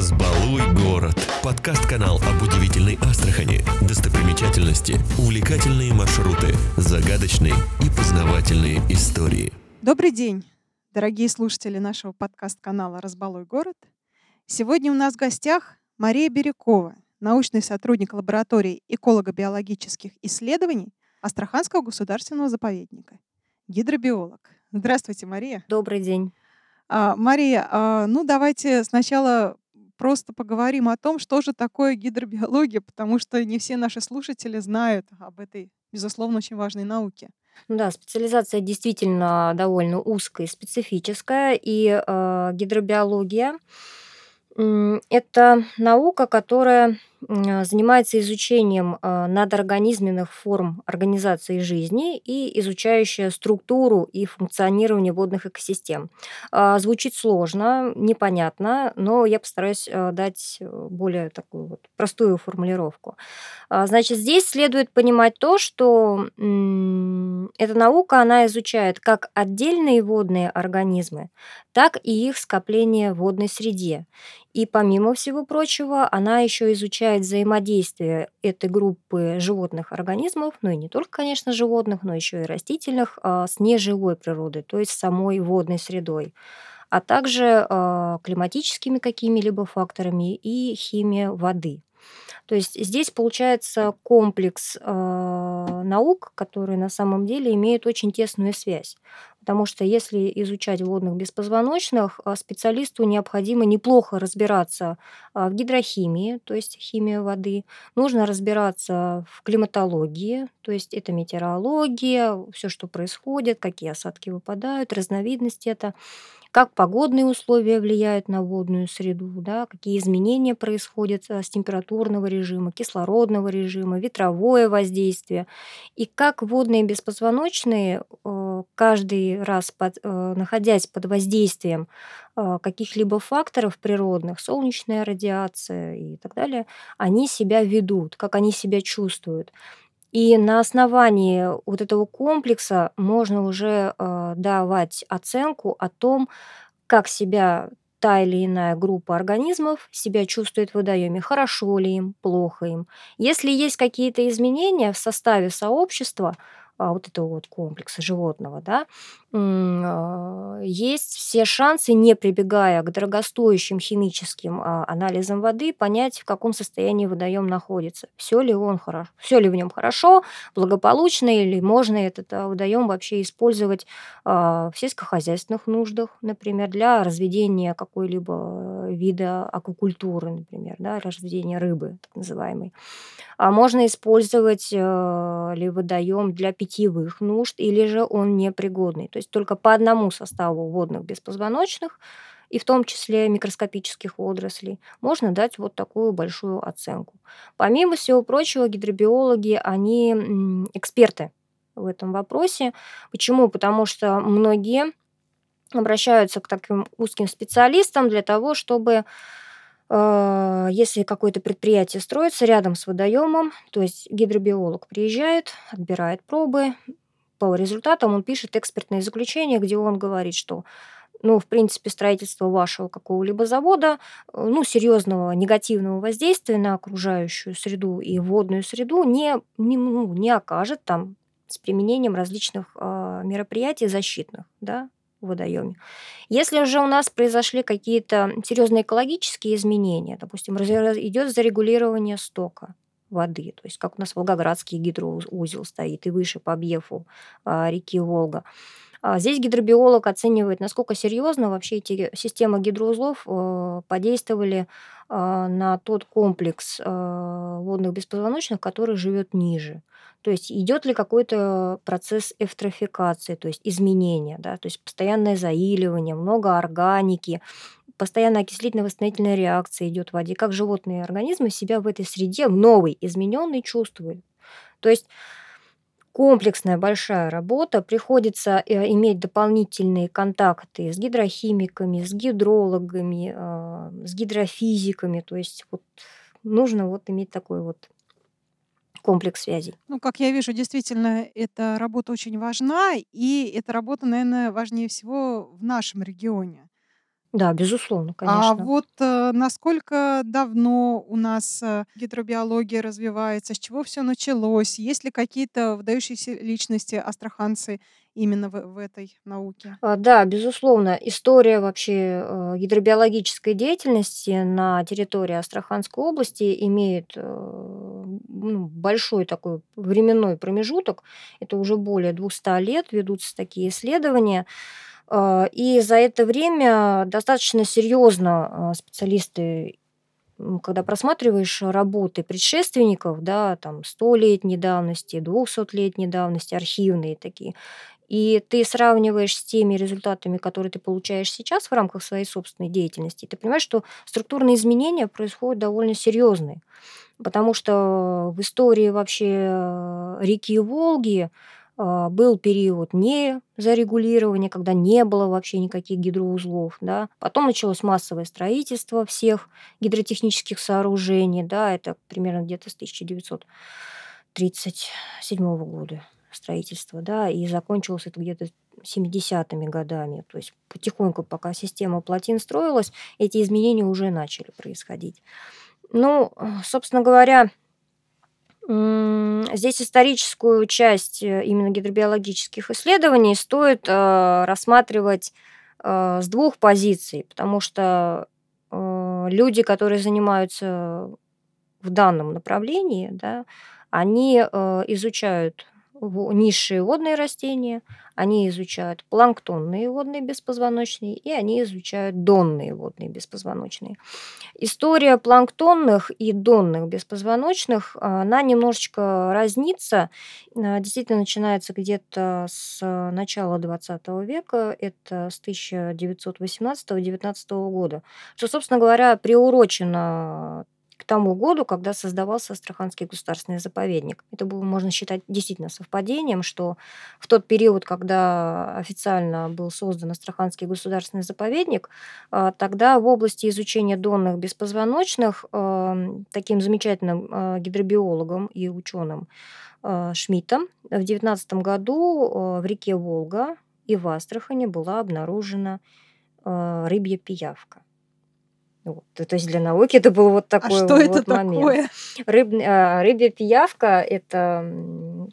Разбалуй город. Подкаст-канал об удивительной Астрахани, достопримечательности, увлекательные маршруты, загадочные и познавательные истории. Добрый день, дорогие слушатели нашего подкаст-канала «Разбалуй город». Сегодня у нас в гостях Мария Бирюкова, научный сотрудник лаборатории эколого-биологических исследований Астраханского государственного заповедника, гидробиолог. Здравствуйте, Мария. Добрый день. А, Мария, а, ну давайте сначала просто поговорим о том, что же такое гидробиология, потому что не все наши слушатели знают об этой, безусловно, очень важной науке. Да, специализация действительно довольно узкая и специфическая, и э, гидробиология это наука, которая занимается изучением а, надорганизменных форм организации жизни и изучающая структуру и функционирование водных экосистем. А, звучит сложно, непонятно, но я постараюсь а, дать э, более такую вот простую формулировку. Значит, здесь следует понимать то, что эта наука, она изучает как отдельные водные организмы, так и их скопление в водной среде. И помимо всего прочего, она еще изучает взаимодействие этой группы животных организмов, ну и не только, конечно, животных, но еще и растительных, а, с неживой природой, то есть самой водной средой а также а, климатическими какими-либо факторами и химия воды. То есть здесь получается комплекс э, наук, которые на самом деле имеют очень тесную связь. Потому что если изучать водных беспозвоночных, а, специалисту необходимо неплохо разбираться а, в гидрохимии, то есть химия воды, нужно разбираться в климатологии, то есть это метеорология, все, что происходит, какие осадки выпадают, разновидности это как погодные условия влияют на водную среду, да, какие изменения происходят э, с температурного режима, кислородного режима, ветровое воздействие, и как водные беспозвоночные э, каждый раз, под, э, находясь под воздействием каких-либо факторов природных, солнечная радиация и так далее, они себя ведут, как они себя чувствуют. И на основании вот этого комплекса можно уже э, давать оценку о том, как себя та или иная группа организмов себя чувствует в водоеме, хорошо ли им, плохо им. Если есть какие-то изменения в составе сообщества, а, вот этого вот комплекса животного, да, есть все шансы, не прибегая к дорогостоящим химическим а, анализам воды, понять, в каком состоянии водоем находится. Все ли он хорошо, все ли в нем хорошо, благополучно, или можно этот водоем вообще использовать в сельскохозяйственных нуждах, например, для разведения какой-либо вида аквакультуры, например, да, разведения рыбы, так называемой. А можно использовать ли водоем для питьевых нужд, или же он непригодный. То есть только по одному составу водных беспозвоночных, и в том числе микроскопических водорослей, можно дать вот такую большую оценку. Помимо всего прочего, гидробиологи, они эксперты в этом вопросе. Почему? Потому что многие обращаются к таким узким специалистам для того, чтобы а, если какое-то предприятие строится рядом с водоемом, то есть гидробиолог приезжает, отбирает пробы, по результатам он пишет экспертное заключение, где он говорит, что ну, в принципе, строительство вашего какого-либо завода, э, ну, серьезного негативного воздействия на окружающую среду и водную среду не, не, ну, не окажет там с применением различных э, мероприятий защитных, да, в водоеме. Если же у нас произошли какие-то серьезные экологические изменения, допустим, идет зарегулирование стока воды, то есть как у нас Волгоградский гидроузел стоит и выше по объеву а, реки Волга, а здесь гидробиолог оценивает, насколько серьезно вообще эти системы гидроузлов э, подействовали э, на тот комплекс водных беспозвоночных, который живет ниже. То есть идет ли какой-то процесс эвтрофикации, то есть изменения, да, то есть постоянное заиливание, много органики, постоянная окислительно-восстановительная реакция идет в воде, как животные организмы себя в этой среде, в новой, измененной чувствуют. То есть комплексная большая работа, приходится э, иметь дополнительные контакты с гидрохимиками, с гидрологами, а, с гидрофизиками, то есть вот нужно вот иметь такой вот комплекс связей. Ну, как я вижу, действительно, эта работа очень важна, и эта работа, наверное, важнее всего в нашем регионе. Да, безусловно, А конечно. вот, э, насколько давно у нас, э, гидробиология развивается, с чего всё началось? Есть ли какие-то выдающиеся личности, астраханцы, именно в в этой науке? А, да, безусловно, история вообще, э, гидробиологической деятельности на территории Астраханской области имеет, э, ну, большой такой временной промежуток. Это уже более 200 лет ведутся такие исследования. А, и за это время достаточно серьезно, а, специалисты, когда просматриваешь работы предшественников, да, там столетней давности, двухсотлетней давности, архивные такие, и ты сравниваешь с теми результатами, которые ты получаешь сейчас в рамках своей собственной деятельности, ты понимаешь, что структурные изменения происходят довольно серьезные. Потому что в истории вообще, э, реки Волги, был период незарегулирования, когда не было вообще никаких гидроузлов, да. Потом началось массовое строительство всех гидротехнических сооружений, да, это примерно где-то с 1937 года строительство, да, и закончилось это где-то 70 годами. То есть потихоньку, пока система плотин строилась, эти изменения уже начали происходить. Ну, собственно говоря, здесь историческую часть, э, именно гидробиологических исследований стоит, а, рассматривать, а, с двух позиций, потому что, люди, которые занимаются в данном направлении, да, они, изучают низшие водные растения, они изучают планктонные водные беспозвоночные, и они изучают донные водные беспозвоночные. История планктонных и донных беспозвоночных, она немножечко разнится. А, действительно, начинается где-то с начала XX века, это с 1918-19 года, что, собственно говоря, приурочено к тому году, когда создавался Астраханский государственный заповедник. Это было, можно считать, действительно совпадением, что в тот период, когда официально был создан Астраханский государственный заповедник, а, тогда в области изучения донных беспозвоночных, ам, таким замечательным, а, гидробиологом и ученым, а, Шмидтом в 19 году, в реке Волга и в Астрахани была обнаружена, рыбья пиявка. Вот. То есть для науки это был вот А такой что это вот момент. такое? Рыб а, рыбья пиявка- это,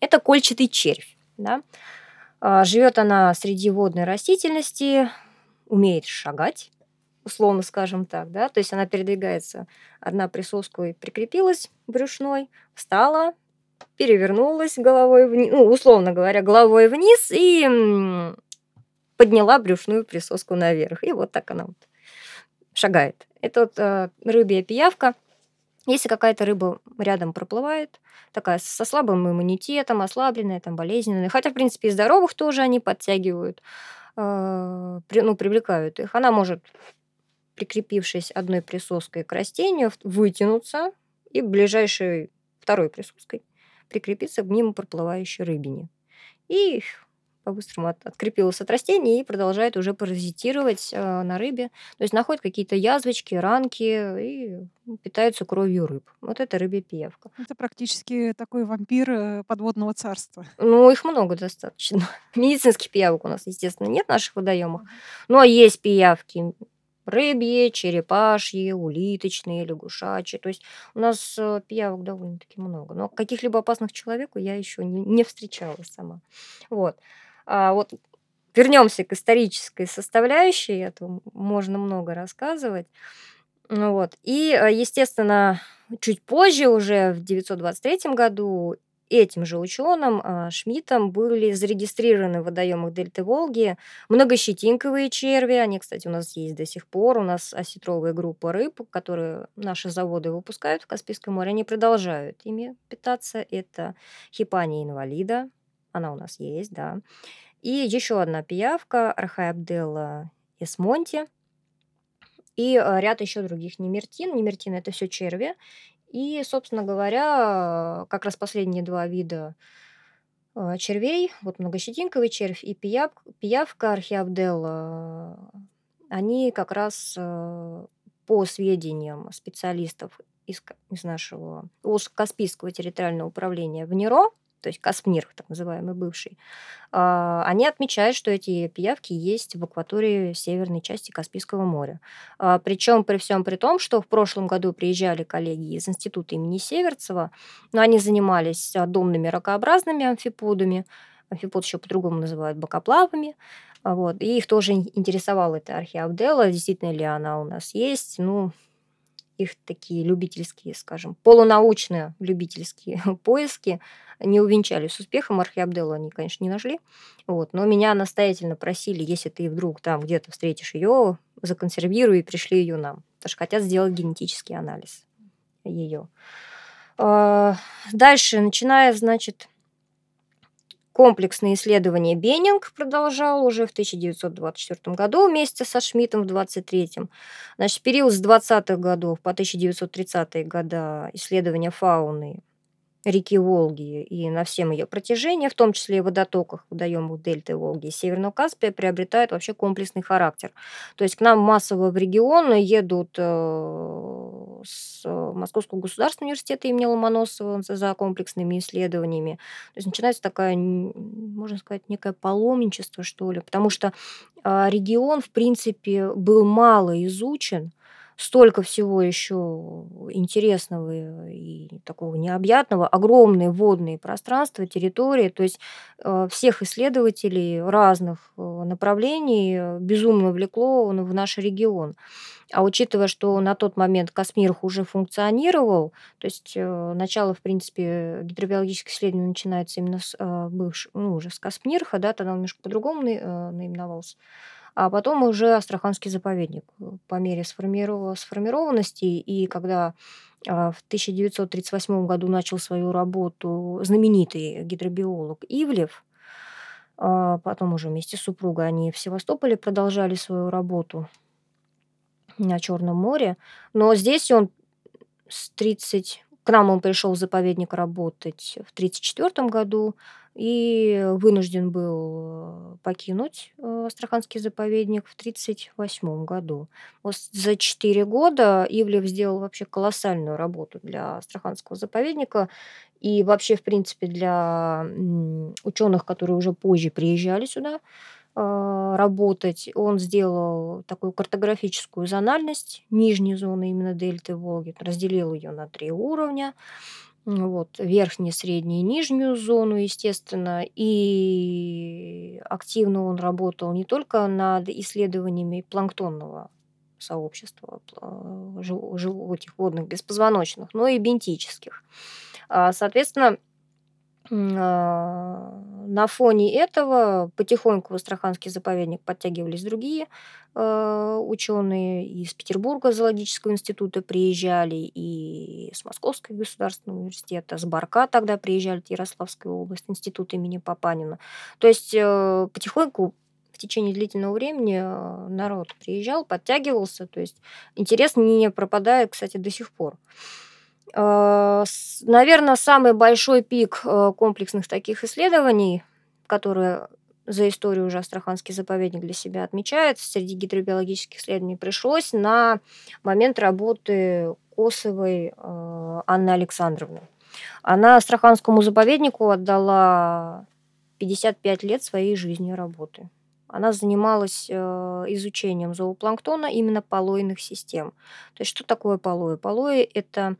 это кольчатый червь, да. А, живет она среди водной растительности, умеет шагать, условно скажем так, да. То есть она передвигается, одна присоской прикрепилась брюшной, встала, перевернулась головой вни ну, условно говоря, головой вниз и, подняла брюшную присоску наверх. И вот так она вот шагает. Это вот, а, рыбья пиявка. Если какая-то рыба рядом проплывает, такая со слабым иммунитетом, ослабленная, там, болезненная, хотя, в принципе, и здоровых тоже они подтягивают, а, при ну, привлекают их, она может, прикрепившись одной присоской к растению, вытянуться и ближайшей второй присоской прикрепиться к мимо проплывающей рыбине. И по-быстрому от открепилась от растения и продолжает уже паразитировать, а, на рыбе. То есть находит какие-то язвочки, ранки и, ну, питается кровью рыб. Вот это рыбья пиявка. Это практически такой вампир, э, подводного царства. Ну, их много достаточно. Медицинских пиявок у нас, естественно, нет в наших водоемах. Но есть пиявки рыбьи, черепашьи, улиточные, лягушачьи. То есть у нас, э, пиявок довольно-таки много. Но каких-либо опасных человеку я еще не не встречала сама. Вот. А вот вернемся к исторической составляющей, а то можно много рассказывать. Ну вот. И, а, естественно, чуть позже, уже в 923 году, этим же ученым, а, Шмидтом, были зарегистрированы в водоемах дельты Волги многощетинковые черви. Они, кстати, у нас есть до сих пор. У нас осетровая группа рыб, которые наши заводы выпускают в Каспийском море, они продолжают ими питаться. Это Хипания инвалида, она у нас есть, да. И еще одна пиявка Архаябделла эсмонти. И, а, ряд еще других немертин. Немертины- это все черви. И, собственно говоря, как раз последние 2 вида, а, червей, вот многощетинковый червь и пиявк пиявка Археабделла, они как раз, а, по сведениям специалистов из из нашего Каспийского территориального управления в НИРО, то есть Каспнир, так называемый бывший, а, они отмечают, что эти пиявки есть в акватории северной части Каспийского моря. А, Причем при всем при том, что в прошлом году приезжали коллеги из института имени Северцева, но они занимались домными ракообразными амфиподами, амфипод еще по-другому называют бокоплавами, вот, и их тоже интересовала эта археобдела, действительно ли она у нас есть, ну, их такие любительские, скажем, полунаучные любительские поиски не увенчались успехом. Археобделу они, конечно, не нашли. Вот. Но меня настоятельно просили, если ты вдруг там где-то встретишь ее, законсервируй и пришли ее нам. Потому что хотят сделать генетический анализ ее. А, дальше, начиная, значит, Комплексные исследования Беннинг продолжал уже в 1924 году вместе со Шмидтом в 23 Значит, период с 20-х годов по 1930-е годы исследования фауны реки Волги и на всем ее протяжении, в том числе и водотоках, водоемах дельты Волги и Северного Каспия, приобретает вообще комплексный характер. То есть к нам массово в регион едут э, с Московского государственного университета имени Ломоносова за комплексными исследованиями. То есть начинается такая, можно сказать, некое паломничество, что ли, потому что а, регион, в принципе, был мало изучен, столько всего еще интересного и такого необъятного, огромные водные пространства, территории, то есть э, всех исследователей разных э, направлений безумно влекло в наш регион. А учитывая, что на тот момент Космирх уже функционировал, то есть э, начало, в принципе, гидробиологических исследований начинается именно с бывшего, ну, уже с Космирха, да, тогда он немножко по-другому наименовался а потом уже Астраханский заповедник э, по мере сформированности. И когда а, в 1938 году начал свою работу знаменитый гидробиолог Ивлев, а потом уже вместе с супругой они в Севастополе продолжали свою работу на Черном море. Но здесь он с 30... К нам он пришел в заповедник работать в 1934 году, и вынужден был э, покинуть э, Астраханский заповедник в 1938 году. Вот за 4 года Ивлев сделал вообще колоссальную работу для Астраханского заповедника и вообще, в принципе, для ученых, которые уже позже приезжали сюда работать. Он сделал такую картографическую зональность нижней зоны именно дельты Волги, разделил ее на три уровня вот, верхнюю, среднюю и нижнюю зону, естественно. И активно он работал не только над исследованиями планктонного сообщества, жив, этих водных беспозвоночных, но и бентических. А, соответственно, а, на фоне этого потихоньку в Астраханский заповедник подтягивались другие а, ученые из Петербурга зоологического института приезжали, и с Московского государственного университета, с Барка тогда приезжали, Ярославская область, институт имени Папанина. То есть э, потихоньку в течение длительного времени э, народ приезжал, подтягивался, то есть интерес не пропадает, кстати, до сих пор. Э, Наверное, самый большой пик э, комплексных таких исследований, которые за историю уже Астраханский заповедник для себя отмечает, среди гидробиологических исследований пришлось на момент работы Косовой э, Анны Александровны. Она Астраханскому заповеднику отдала 55 лет своей жизни работы. Она занималась изучением зоопланктона именно полойных систем. То есть что такое полои? Полои – это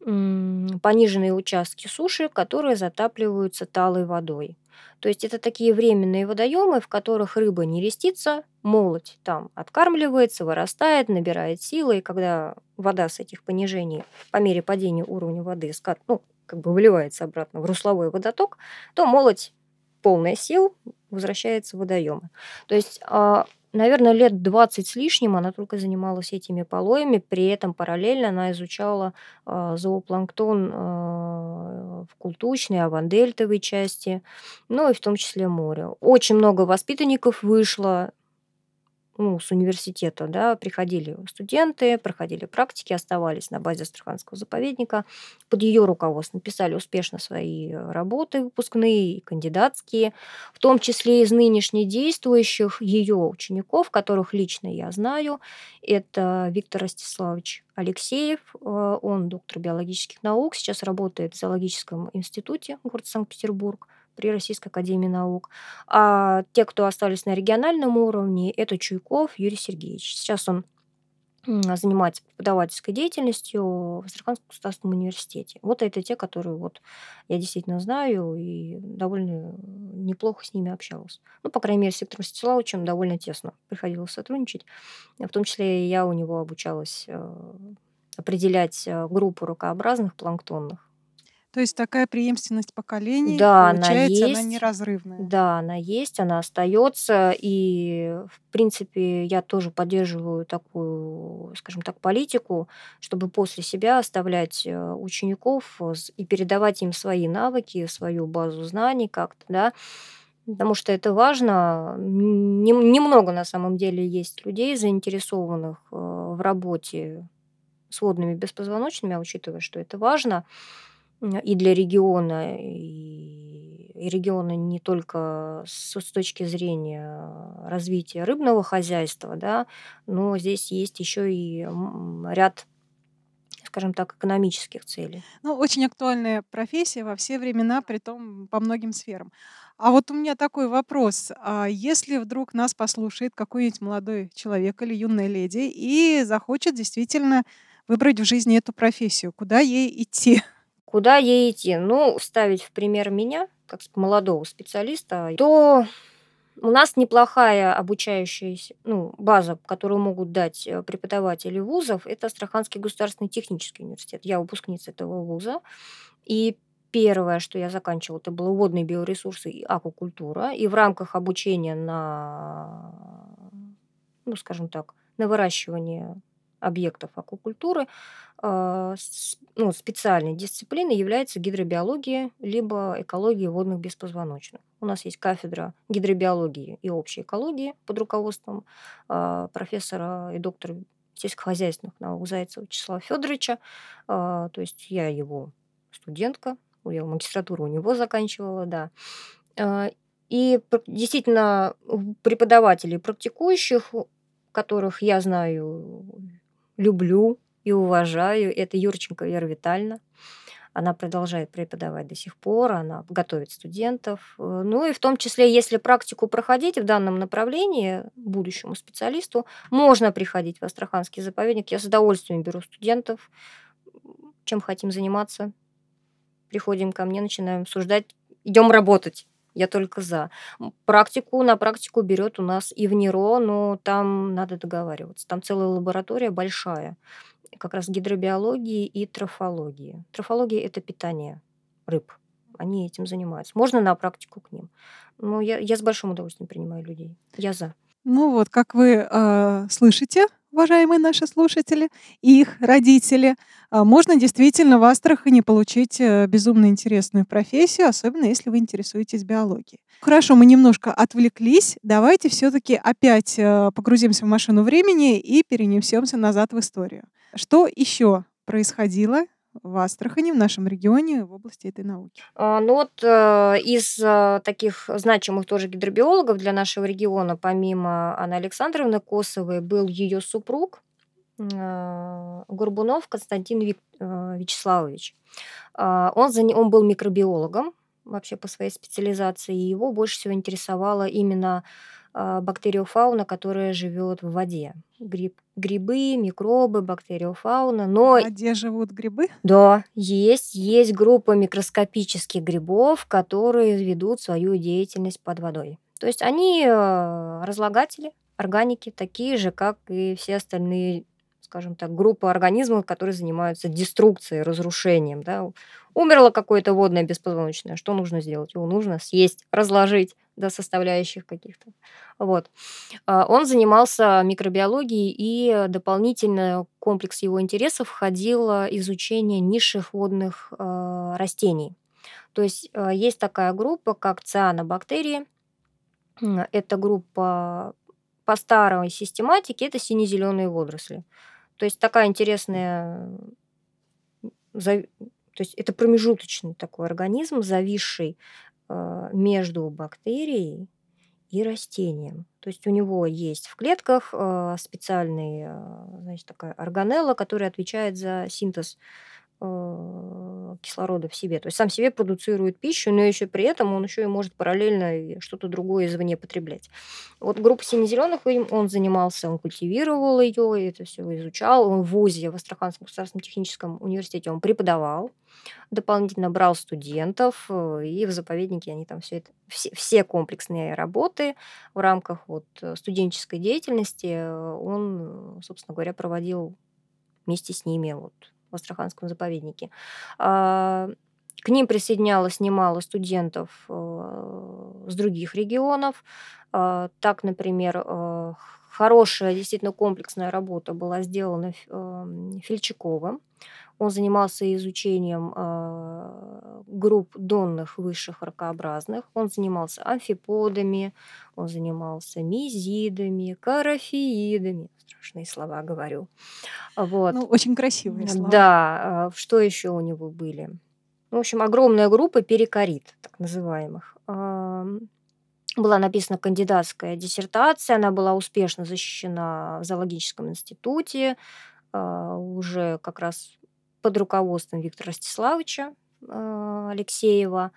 пониженные участки суши, которые затапливаются талой водой. То есть это такие временные водоемы, в которых рыба не рестится, молоть там откармливается, вырастает, набирает силы, и когда вода с этих понижений по мере падения уровня воды скат, ну, как бы выливается обратно в русловой водоток, то молоть полная сил возвращается в водоемы. То есть а, наверное, лет 20 с лишним она только занималась этими полоями, при этом параллельно она изучала э, зоопланктон э, в култучной, авандельтовой части, ну и в том числе море. Очень много воспитанников вышло ну, с университета, да, приходили студенты, проходили практики, оставались на базе Астраханского заповедника. Под ее руководством писали успешно свои работы выпускные и кандидатские, в том числе из нынешних действующих ее учеников, которых лично я знаю. Это Виктор Ростиславович Алексеев, э, он доктор биологических наук, сейчас работает в зоологическом институте города Санкт-Петербург – при Российской Академии Наук. А те, кто остались на региональном уровне, это Чуйков Юрий Сергеевич. Сейчас он занимается преподавательской деятельностью в Астраханском государственном университете. Вот это те, которые вот я действительно знаю и довольно неплохо с ними общалась. Ну, по крайней мере, с Виктором Стеславовичем довольно тесно приходилось сотрудничать. В том числе я у него обучалась э, определять э, группу рукообразных планктонных. То есть такая преемственность поколений, Да, она получается, она неразрывная. Да, она есть, она остается. И, в принципе, я тоже поддерживаю такую, скажем так, политику, чтобы после себя оставлять э, учеников и передавать им свои навыки, свою базу знаний как-то, да, потому что это важно. Немного на самом деле есть людей, заинтересованных э, в работе с водными беспозвоночными, а учитывая, что это важно, и для региона, и, и региона не только с, с точки зрения развития рыбного хозяйства, да, но здесь есть еще и ряд скажем так, экономических целей. Ну, очень актуальная профессия во все времена, при том по многим сферам. А вот у меня такой вопрос. А если вдруг нас послушает какой-нибудь молодой человек или юная леди и захочет действительно выбрать в жизни эту профессию, куда ей идти? Куда ей идти? Ну, ставить в пример меня, как молодого специалиста, то у нас неплохая обучающаяся ну, база, которую могут дать э, преподаватели вузов, это Астраханский государственный технический университет. Я выпускница этого вуза. И первое, что я заканчивала, это было водные биоресурсы и аквакультура. И в рамках обучения на, ну, скажем так, на выращивание объектов аквакультуры а, ну, специальной дисциплиной является гидробиология либо экология водных беспозвоночных. У нас есть кафедра гидробиологии и общей экологии под руководством а, профессора и доктора сельскохозяйственных наук Зайцева Вячеслава Федоровича. А, то есть я его студентка, я магистратуру у него заканчивала, да. И действительно преподавателей практикующих, которых я знаю люблю и уважаю. Это Юрченко Вера Витальевна. Она продолжает преподавать до сих пор, она готовит студентов. Э, ну и в том числе, если практику проходить в данном направлении будущему специалисту, можно приходить в Астраханский заповедник. Я с удовольствием беру студентов. Чем хотим заниматься? Приходим ко мне, начинаем обсуждать, идем работать. Я только за. Практику на практику берет у нас и в НИРО, но там надо договариваться. Там целая лаборатория большая, как раз гидробиологии и трофологии. Трофология – это питание рыб. Они этим занимаются. Можно на практику к ним. Но я, я с большим удовольствием принимаю людей. Я за. Ну вот, как вы э, слышите, уважаемые наши слушатели, их родители, а, можно действительно в Астрахани получить э, безумно интересную профессию, особенно если вы интересуетесь биологией. Хорошо, мы немножко отвлеклись. Давайте все-таки опять э, погрузимся в машину времени и перенесемся назад в историю. Что еще происходило в Астрахани, в нашем регионе, в области этой науки? А, ну вот э, из э, таких значимых тоже гидробиологов для нашего региона, помимо Анны Александровны Косовой, был ее супруг э, Горбунов Константин Вячеславович. Э, он, он был микробиологом вообще по своей специализации, и его больше всего интересовало именно а, бактериофауна, которая живет в воде. Гриб, грибы, микробы, бактериофауна. Но... В воде живут грибы? Да, есть. Есть группа микроскопических грибов, которые ведут свою деятельность под водой. То есть они а, разлагатели, органики, такие же, как и все остальные скажем так, группа организмов, которые занимаются деструкцией, разрушением. Да. Умерло какое-то водное беспозвоночное, что нужно сделать? Его нужно съесть, разложить до составляющих каких-то. Вот. А, он занимался микробиологией, и дополнительно комплекс его интересов входил изучение низших водных а, растений. То есть а, есть такая группа, как цианобактерии. Это группа по старой систематике это сине-зеленые водоросли. То есть такая интересная, то есть это промежуточный такой организм, зависший э, между бактерией и растением. То есть у него есть в клетках э, специальный, э, значит, такая органелла, которая отвечает за синтез кислорода в себе. То есть сам себе продуцирует пищу, но еще при этом он еще и может параллельно что-то другое извне потреблять. Вот группа сине-зеленых, он занимался, он культивировал ее, это все изучал. Он в ВУЗе, в Астраханском государственном техническом университете, он преподавал, дополнительно брал студентов, э, и в заповеднике они там все это, все, все комплексные работы в рамках вот э, студенческой деятельности он, собственно говоря, проводил вместе с ними вот в Астраханском заповеднике. А, к ним присоединялось немало студентов э, с других регионов. А, так, например, э, хорошая, действительно комплексная работа была сделана эм, Фельчаковым. Он занимался изучением э, групп донных высших ракообразных. Он занимался амфиподами, он занимался мизидами, карафиидами. Страшные слова говорю. Вот. Ну, очень красивые слова. Да. А, что еще у него были? В общем, огромная группа перикорит, так называемых. Была написана кандидатская диссертация, она была успешно защищена в зоологическом институте, а, уже как раз под руководством Виктора Ростиславовича э, Алексеева.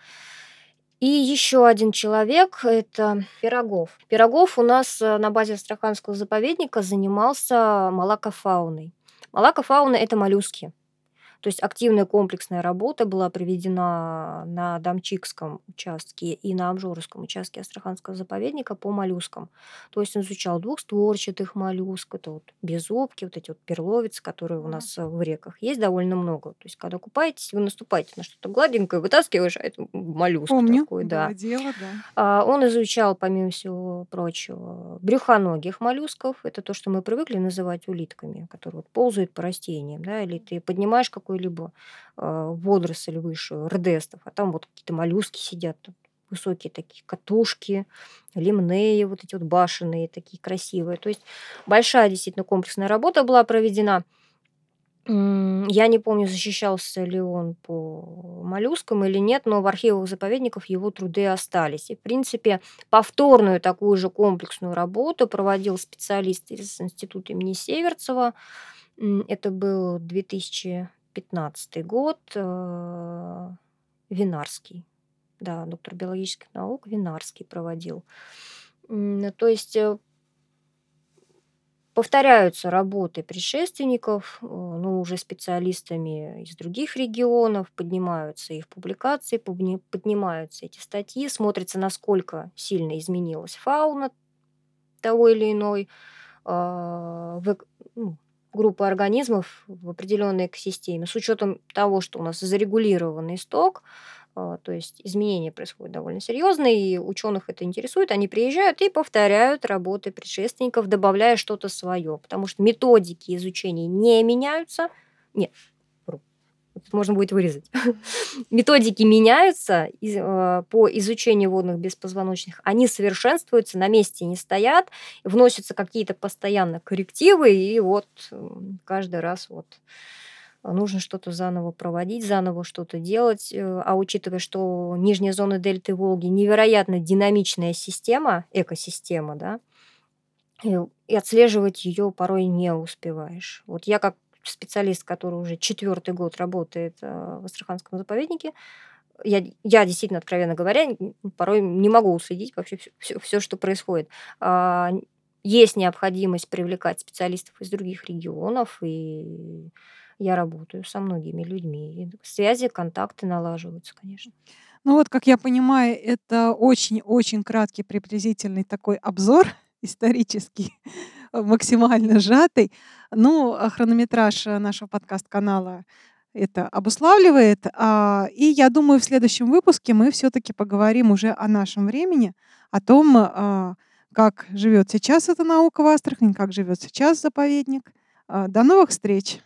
И еще один человек – это Пирогов. Пирогов у нас э, на базе Астраханского заповедника занимался малакофауной. Малакофауна – это моллюски. То есть активная комплексная работа была проведена на Дамчикском участке и на Обжорском участке Астраханского заповедника по моллюскам. То есть он изучал двухстворчатых моллюсков, это вот беззубки, вот эти вот перловицы, которые у нас в реках есть довольно много. То есть когда купаетесь, вы наступаете на что-то гладенькое, вытаскиваешь, а это моллюск Помню, такой, да. дело, да. А, он изучал, помимо всего прочего, брюхоногих моллюсков. Это то, что мы привыкли называть улитками, которые вот ползают по растениям, да, или ты поднимаешь какой какую-либо э, водоросль высшую, рдестов, а там вот какие-то моллюски сидят, высокие такие катушки, лимнеи, вот эти вот башенные такие красивые. То есть большая действительно комплексная работа была проведена. Я не помню, защищался ли он по моллюскам или нет, но в архивах заповедников его труды остались. И, в принципе, повторную такую же комплексную работу проводил специалист из института имени Северцева. Это был 2000 15 год, э, Винарский. Да, доктор биологических наук Винарский проводил. То есть э, повторяются работы предшественников, э, ну, уже специалистами из других регионов, поднимаются их публикации, поднимаются эти статьи, смотрится, насколько сильно изменилась фауна того или иной а, ну, группы организмов в определенной экосистеме, с учетом того, что у нас зарегулированный сток, а, то есть изменения происходят довольно серьезные, и ученых это интересует, они приезжают и повторяют работы предшественников, добавляя что-то свое, потому что методики изучения не меняются. Нет, можно будет вырезать. Методики меняются э, по изучению водных беспозвоночных, они совершенствуются, на месте не стоят, вносятся какие-то постоянно коррективы, и вот каждый раз вот нужно что-то заново проводить, заново что-то делать. Э, а учитывая, что нижняя зона дельты Волги невероятно динамичная система, экосистема, да, и отслеживать ее порой не успеваешь. Вот я как специалист, который уже четвертый год работает э, в Астраханском заповеднике, я, я действительно, откровенно говоря, порой не могу уследить вообще все, все, все что происходит. А, есть необходимость привлекать специалистов из других регионов, и я работаю со многими людьми. И связи, контакты налаживаются, конечно. Ну вот, как я понимаю, это очень-очень краткий приблизительный такой обзор исторический максимально сжатый. Ну, а хронометраж э, нашего подкаст-канала это обуславливает. А, и я думаю, в следующем выпуске мы все-таки поговорим уже о нашем времени, о том, а, как живет сейчас эта наука в Астрахани, как живет сейчас заповедник. До новых встреч!